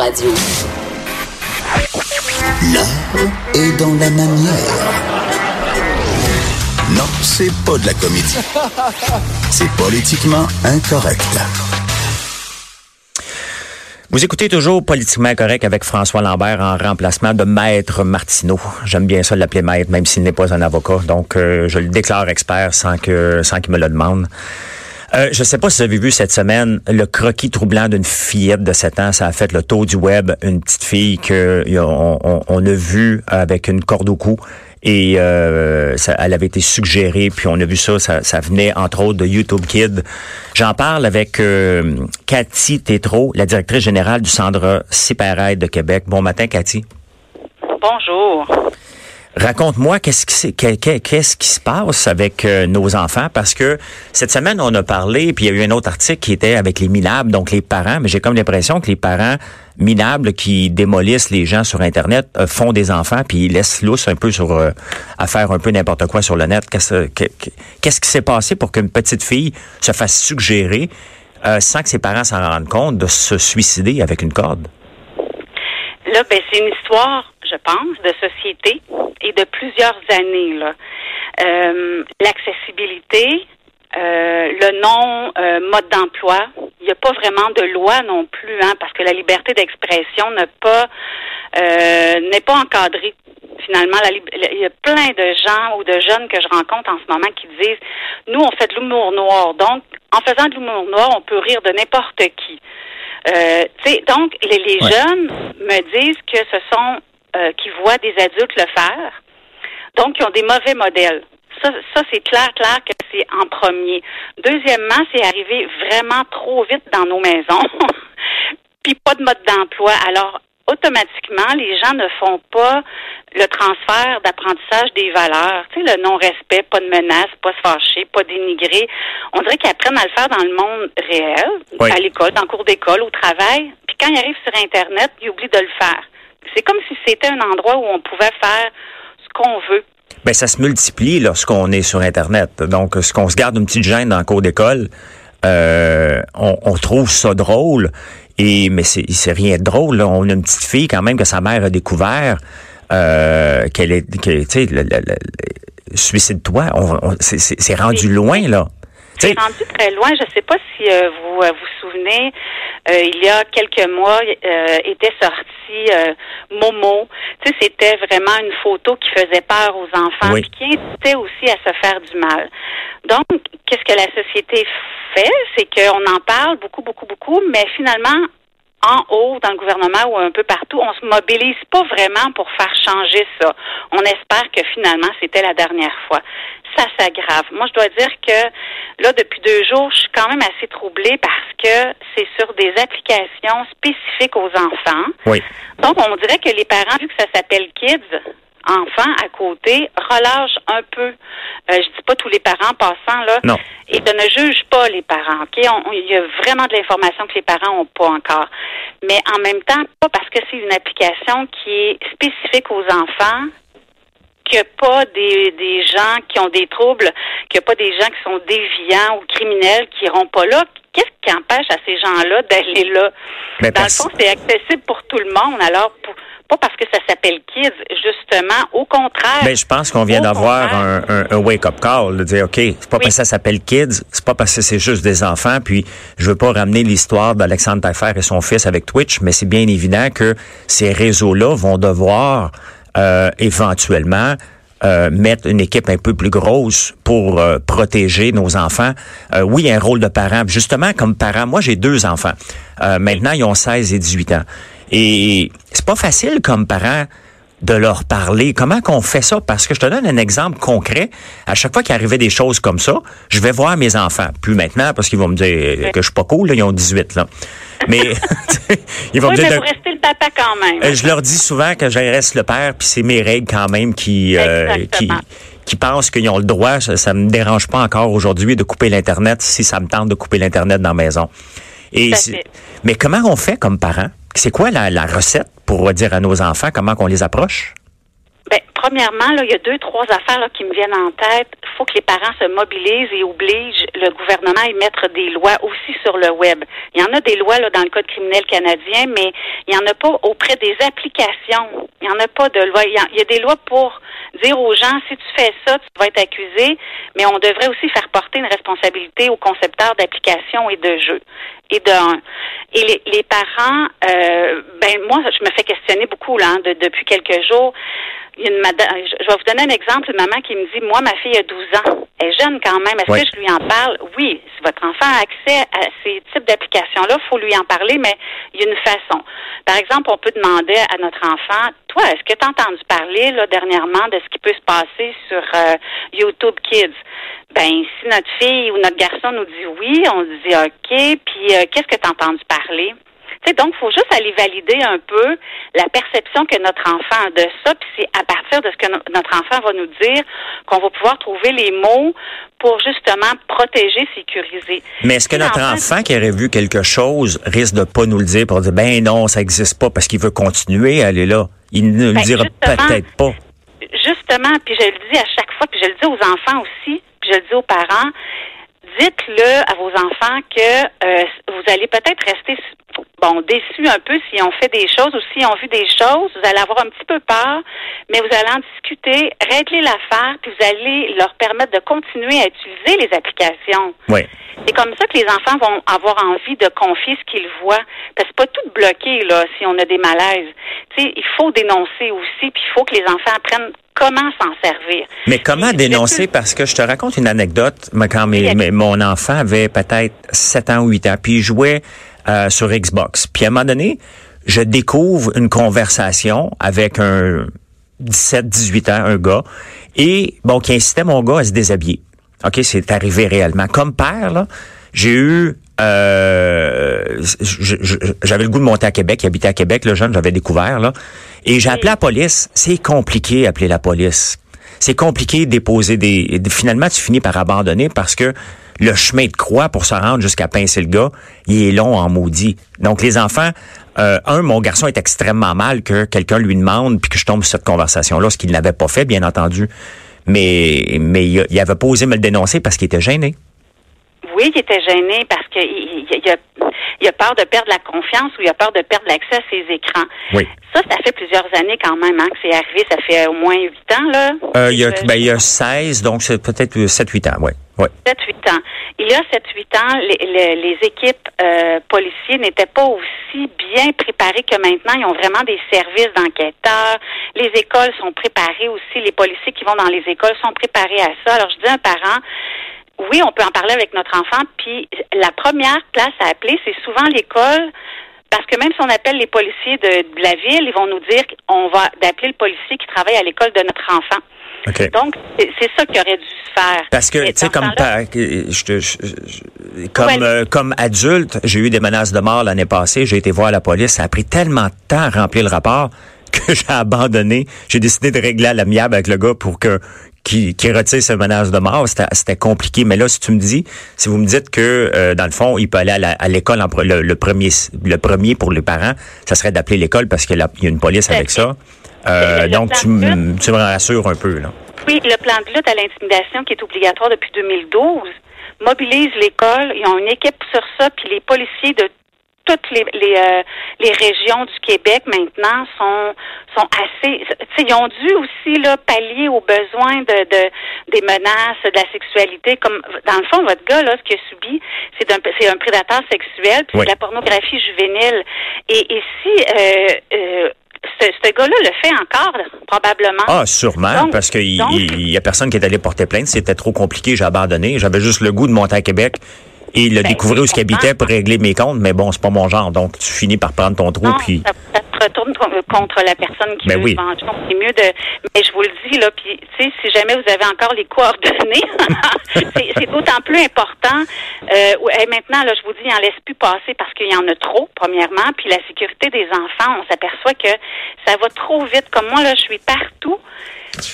Radio. L'art est dans la manière. Non, c'est pas de la comédie. C'est politiquement incorrect. Vous écoutez toujours Politiquement Correct avec François Lambert en remplacement de Maître Martineau. J'aime bien ça l'appeler Maître, même s'il n'est pas un avocat. Donc, euh, je le déclare expert sans que sans qu'il me le demande. Euh, je ne sais pas si vous avez vu cette semaine le croquis troublant d'une fillette de 7 ans. Ça a fait le tour du web. Une petite fille que on, a vue avec une corde au cou et euh, ça, elle avait été suggérée, puis on a vu ça, ça, venait entre autres de YouTube Kid. J'en parle avec euh, Cathy Tétrault, la directrice générale du Centre Ciparaide de Québec. Bon matin, Cathy. Bonjour. Raconte-moi qu'est-ce qui, qu'est-ce qui se passe avec euh, nos enfants? Parce que cette semaine on a parlé puis il y a eu un autre article qui était avec les minables donc les parents mais j'ai comme l'impression que les parents minables qui démolissent les gens sur internet euh, font des enfants puis ils laissent lousse un peu sur euh, à faire un peu n'importe quoi sur le net. Qu'est-ce qu'est-ce qui s'est passé pour qu'une petite fille se fasse suggérer sans que ses parents s'en rendent compte de se suicider avec une corde? Là, ben, c'est une histoire, je pense, de société et de plusieurs années. Là. Euh, l'accessibilité, euh, le non euh, mode d'emploi. Il n'y a pas vraiment de loi non plus, hein, parce que la liberté d'expression n'est pas n'est pas encadrée. Finalement, il y a plein de gens ou de jeunes que je rencontre en ce moment qui disent nous on fait de l'humour noir, donc en faisant de l'humour noir, on peut rire de n'importe qui. Donc, les, les jeunes me disent que ce sont, euh, qui voient des adultes le faire, donc ils ont des mauvais modèles. Ça, ça c'est clair, clair que c'est en premier. Deuxièmement, c'est arrivé vraiment trop vite dans nos maisons, puis pas de mode d'emploi. Alors, automatiquement, les gens ne font pas le transfert d'apprentissage des valeurs. Tu sais, le non-respect, pas de menace, pas se fâcher, pas dénigrer. On dirait qu'ils apprennent à le faire dans le monde réel, à l'école, dans le cours d'école, au travail. Puis quand ils arrivent sur Internet, ils oublient de le faire. C'est comme si c'était un endroit où on pouvait faire ce qu'on veut. Ben, ça se multiplie lorsqu'on est sur Internet. Donc, ce qu'on se garde une petite gêne dans le cours d'école, euh, on, on, trouve ça drôle. Et mais c'est rien de drôle. Là. On a une petite fille quand même que sa mère a découvert euh, qu'elle est, tu sais, suicide-toi. C'est rendu loin là. C'est rendu très loin. Je ne sais pas si euh, vous euh, vous souvenez, euh, il y a quelques mois, était sorti Momo. Tu sais, c'était vraiment une photo qui faisait peur aux enfants, et qui incitait aussi à se faire du mal. Donc, qu'est-ce que la société fait, c'est qu'on en parle beaucoup, beaucoup, beaucoup, mais finalement, en haut, dans le gouvernement ou un peu partout, on se mobilise pas vraiment pour faire changer ça. On espère que finalement, c'était la dernière fois. Ça s'aggrave. Moi, je dois dire que là, depuis deux jours, je suis quand même assez troublée parce que c'est sur des applications spécifiques aux enfants. Oui. Donc, on dirait que les parents, vu que ça s'appelle Kids, enfants à côté relâche un peu. Euh, je dis pas tous les parents passant là. Non. Et de ne juge pas les parents. Ok, il y a vraiment de l'information que les parents ont pas encore. Mais en même temps, pas parce que c'est une application qui est spécifique aux enfants qu'il n'y a pas des, des gens qui ont des troubles, qu'il n'y a pas des gens qui sont déviants ou criminels qui iront pas là. Qu'est-ce qui empêche à ces gens-là d'aller là? Dans le fond, c'est accessible pour tout le monde. Alors, pour, pas parce que ça s'appelle Kids, justement, au contraire. Ben, je pense qu'on vient d'avoir un, un, wake-up call, de dire, OK, c'est pas parce que ça s'appelle Kids, c'est pas parce que c'est juste des enfants, puis je veux pas ramener l'histoire d'Alexandre Taillefer et son fils avec Twitch, mais c'est bien évident que ces réseaux-là vont devoir euh, éventuellement euh, mettre une équipe un peu plus grosse pour euh, protéger nos enfants. Euh, oui, un rôle de parent. Justement, comme parent, moi j'ai deux enfants. maintenant, ils ont 16 et 18 ans. Et c'est pas facile comme parent de leur parler. Comment qu'on fait ça? Parce que je te donne un exemple concret. À chaque fois qu'il arrivait des choses comme ça, je vais voir mes enfants. Plus maintenant, parce qu'ils vont me dire que je suis pas cool, ils ont 18, là. Mais ils vont me dire... Mais vous restez le papa quand même. Euh, je leur dis souvent que je reste le père, puis c'est mes règles quand même qui... Euh, qui qui pensent qu'ils ont le droit, ça, ne me dérange pas encore aujourd'hui de couper l'Internet si ça me tente de couper l'Internet dans la maison. Et mais comment on fait comme parents? C'est quoi la, recette pour dire à nos enfants comment qu'on les approche? Ben, premièrement, là, il y a deux, trois affaires là, qui me viennent en tête. Il faut que les parents se mobilisent et obligent le gouvernement à y mettre des lois aussi sur le web. Il y en a des lois là, dans le Code criminel canadien, mais il n'y en a pas auprès des applications. Il n'y en a pas de loi. Il y, a, des lois pour dire aux gens, si tu fais ça, tu vas être accusé, mais on devrait aussi faire porter une responsabilité aux concepteurs d'applications et de jeux. Et de et les, parents, euh, ben moi, je me fais questionner beaucoup là hein, de, depuis quelques jours il y a une je vais vous donner un exemple, une maman qui me dit, moi, ma fille a 12 ans. Elle est jeune quand même. Est-ce que je lui en parle? Oui. Si votre enfant a accès à ces types d'applications-là, il faut lui en parler, mais il y a une façon. Par exemple, on peut demander à notre enfant, toi, est-ce que tu as entendu parler, là, dernièrement, de ce qui peut se passer sur euh, YouTube Kids? Ben, si notre fille ou notre garçon nous dit oui, on dit OK, puis euh, qu'est-ce que tu as entendu parler? Donc, il faut juste aller valider un peu la perception que notre enfant a de ça, puis c'est à partir de ce que notre enfant va nous dire qu'on va pouvoir trouver les mots pour justement protéger, sécuriser. Mais est-ce que notre enfant qui aurait vu quelque chose risque de pas nous le dire pour dire ben non, ça n'existe pas parce qu'il veut continuer à aller là? Il ne le ben, dira peut-être pas. Justement, puis je le dis à chaque fois, puis je le dis aux enfants aussi, puis je le dis aux parents, dites-le à vos enfants que euh, vous allez peut-être rester bon, déçus un peu s'ils ont fait des choses ou s'ils ont vu des choses, vous allez avoir un petit peu peur, mais vous allez en discuter, régler l'affaire, puis vous allez leur permettre de continuer à utiliser les applications. Oui. C'est comme ça que les enfants vont avoir envie de confier ce qu'ils voient. Parce que c'est pas tout bloqué, là, si on a des malaises. Tu sais, il faut dénoncer aussi, puis il faut que les enfants apprennent comment s'en servir. Mais comment dénoncer? Parce que je te raconte une anecdote. Quand mon enfant avait peut-être 7 ans ou 8 ans, puis il jouait euh, sur Xbox. Puis à un moment donné, je découvre une conversation avec un 17, 18 ans, un gars, et bon, qui incitait mon gars à se déshabiller. OK, c'est arrivé réellement. Comme père, là, j'ai eu euh, j'avais le goût de monter à Québec, habiter à Québec, le jeune, j'avais découvert, là. Et j'ai appelé la police. C'est compliqué appeler la police. C'est compliqué de déposer des. Finalement, tu finis par abandonner parce que le chemin de croix pour se rendre jusqu'à gars, il est long en maudit. Donc les enfants, euh, un, mon garçon est extrêmement mal que quelqu'un lui demande puis que je tombe sur cette conversation-là, ce qu'il n'avait pas fait, bien entendu. Mais mais il, il avait pas osé me le dénoncer parce qu'il était gêné. Oui, il était gêné parce qu'il il, a, il a peur de perdre la confiance ou il a peur de perdre l'accès à ses écrans. Oui. Ça, ça fait plusieurs années quand même hein, que c'est arrivé. Ça fait au moins huit ans, là. Euh, il, y a, ben, il y a 16, donc c'est peut-être 7-8 ans, oui. Ouais. 7-8 ans. Il y a 7-8 ans, les, les, les équipes euh, policiers n'étaient pas aussi bien préparées que maintenant. Ils ont vraiment des services d'enquêteurs. Les écoles sont préparées aussi. Les policiers qui vont dans les écoles sont préparés à ça. Alors, je dis à un parent, oui, on peut en parler avec notre enfant. Puis la première place à appeler, c'est souvent l'école. Parce que même si on appelle les policiers de, la ville, ils vont nous dire qu'on va d'appeler le policier qui travaille à l'école de notre enfant. Donc, c'est ça qui aurait dû se faire. Parce que, tu sais, comme, je, comme, euh, comme adulte, j'ai eu des menaces de mort l'année passée. J'ai été voir la police. Ça a pris tellement de temps à remplir le rapport que j'ai abandonné. J'ai décidé de régler à l'amiable avec le gars pour que qui, qui retire ce menace de mort, c'était compliqué. Mais là, si tu me dis, si vous me dites que euh, dans le fond, il peut aller à l'école le, le, premier, le premier pour les parents, ça serait d'appeler l'école parce qu'il y a une police avec ça. Euh, donc, tu, tu me rassures un peu. Là. Oui, le plan de lutte à l'intimidation qui est obligatoire depuis 2012 mobilise l'école. Ils ont une équipe sur ça, puis les policiers de toutes les les, euh, les régions du Québec maintenant sont sont assez ils ont dû aussi là pallier aux besoins de, de des menaces de la sexualité comme dans le fond votre gars là ce qu'il a subi c'est un c'est un prédateur sexuel puis de la pornographie juvénile et, et si euh, euh, ce, ce gars-là le fait encore, probablement. Ah, sûrement, parce qu'il y a personne qui est allé porter plainte. C'était trop compliqué, j'ai abandonné. J'avais juste le goût de monter à Québec et il a ben, découvert où ce qu'il habitait pour régler mes comptes, mais bon, c'est pas mon genre. Donc, tu finis par prendre ton trou, puis... Ça, te retourne contre la personne qui ben veut oui. C'est mieux de... Mais je vous le dis, là, puis, tu sais, si jamais vous avez encore les coordonnées, c'est d'autant plus important. Euh, maintenant, là, je vous dis, il en laisse plus passer parce qu'il y en a trop, premièrement, puis la sécurité des enfants, on s'aperçoit que ça va trop vite. Comme moi, là, je suis partout,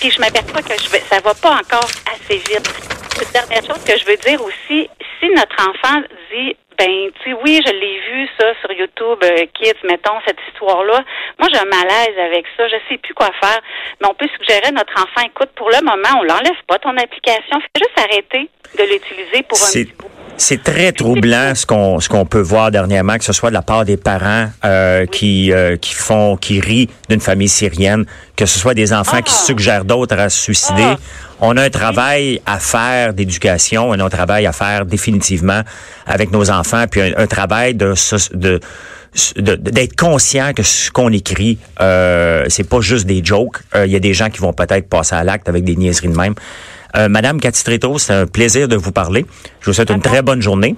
puis je m'aperçois que je vais, ça va pas encore assez vite. Une dernière chose que je veux dire aussi, si notre enfant dit ben, tu sais, oui, je l'ai vu, ça, sur YouTube, euh, Kids, mettons, cette histoire-là. Moi, j'ai un malaise avec ça. Je sais plus quoi faire. Mais on peut suggérer à notre enfant, écoute, pour le moment, on l'enlève pas, ton application. Fais juste arrêter de l'utiliser pour un petit bout. C'est très troublant ce qu'on ce qu'on peut voir dernièrement, que ce soit de la part des parents euh, qui euh, qui font qui rient d'une famille syrienne, que ce soit des enfants qui ah. suggèrent d'autres à se suicider. Ah. On a un travail à faire d'éducation, on a un travail à faire définitivement avec nos enfants, puis un, travail de de d'être conscient que ce qu'on écrit, euh, c'est pas juste des jokes. Euh, il y a des gens qui vont peut-être passer à l'acte avec des niaiseries de même. Euh, Madame Cathy c'est un plaisir de vous parler. Je vous souhaite une très bonne journée.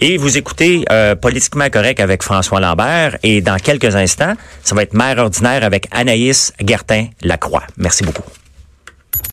Et vous écoutez euh, Politiquement correct avec François Lambert. Et dans quelques instants, ça va être Mère ordinaire avec Anaïs Gertin-Lacroix. Merci beaucoup.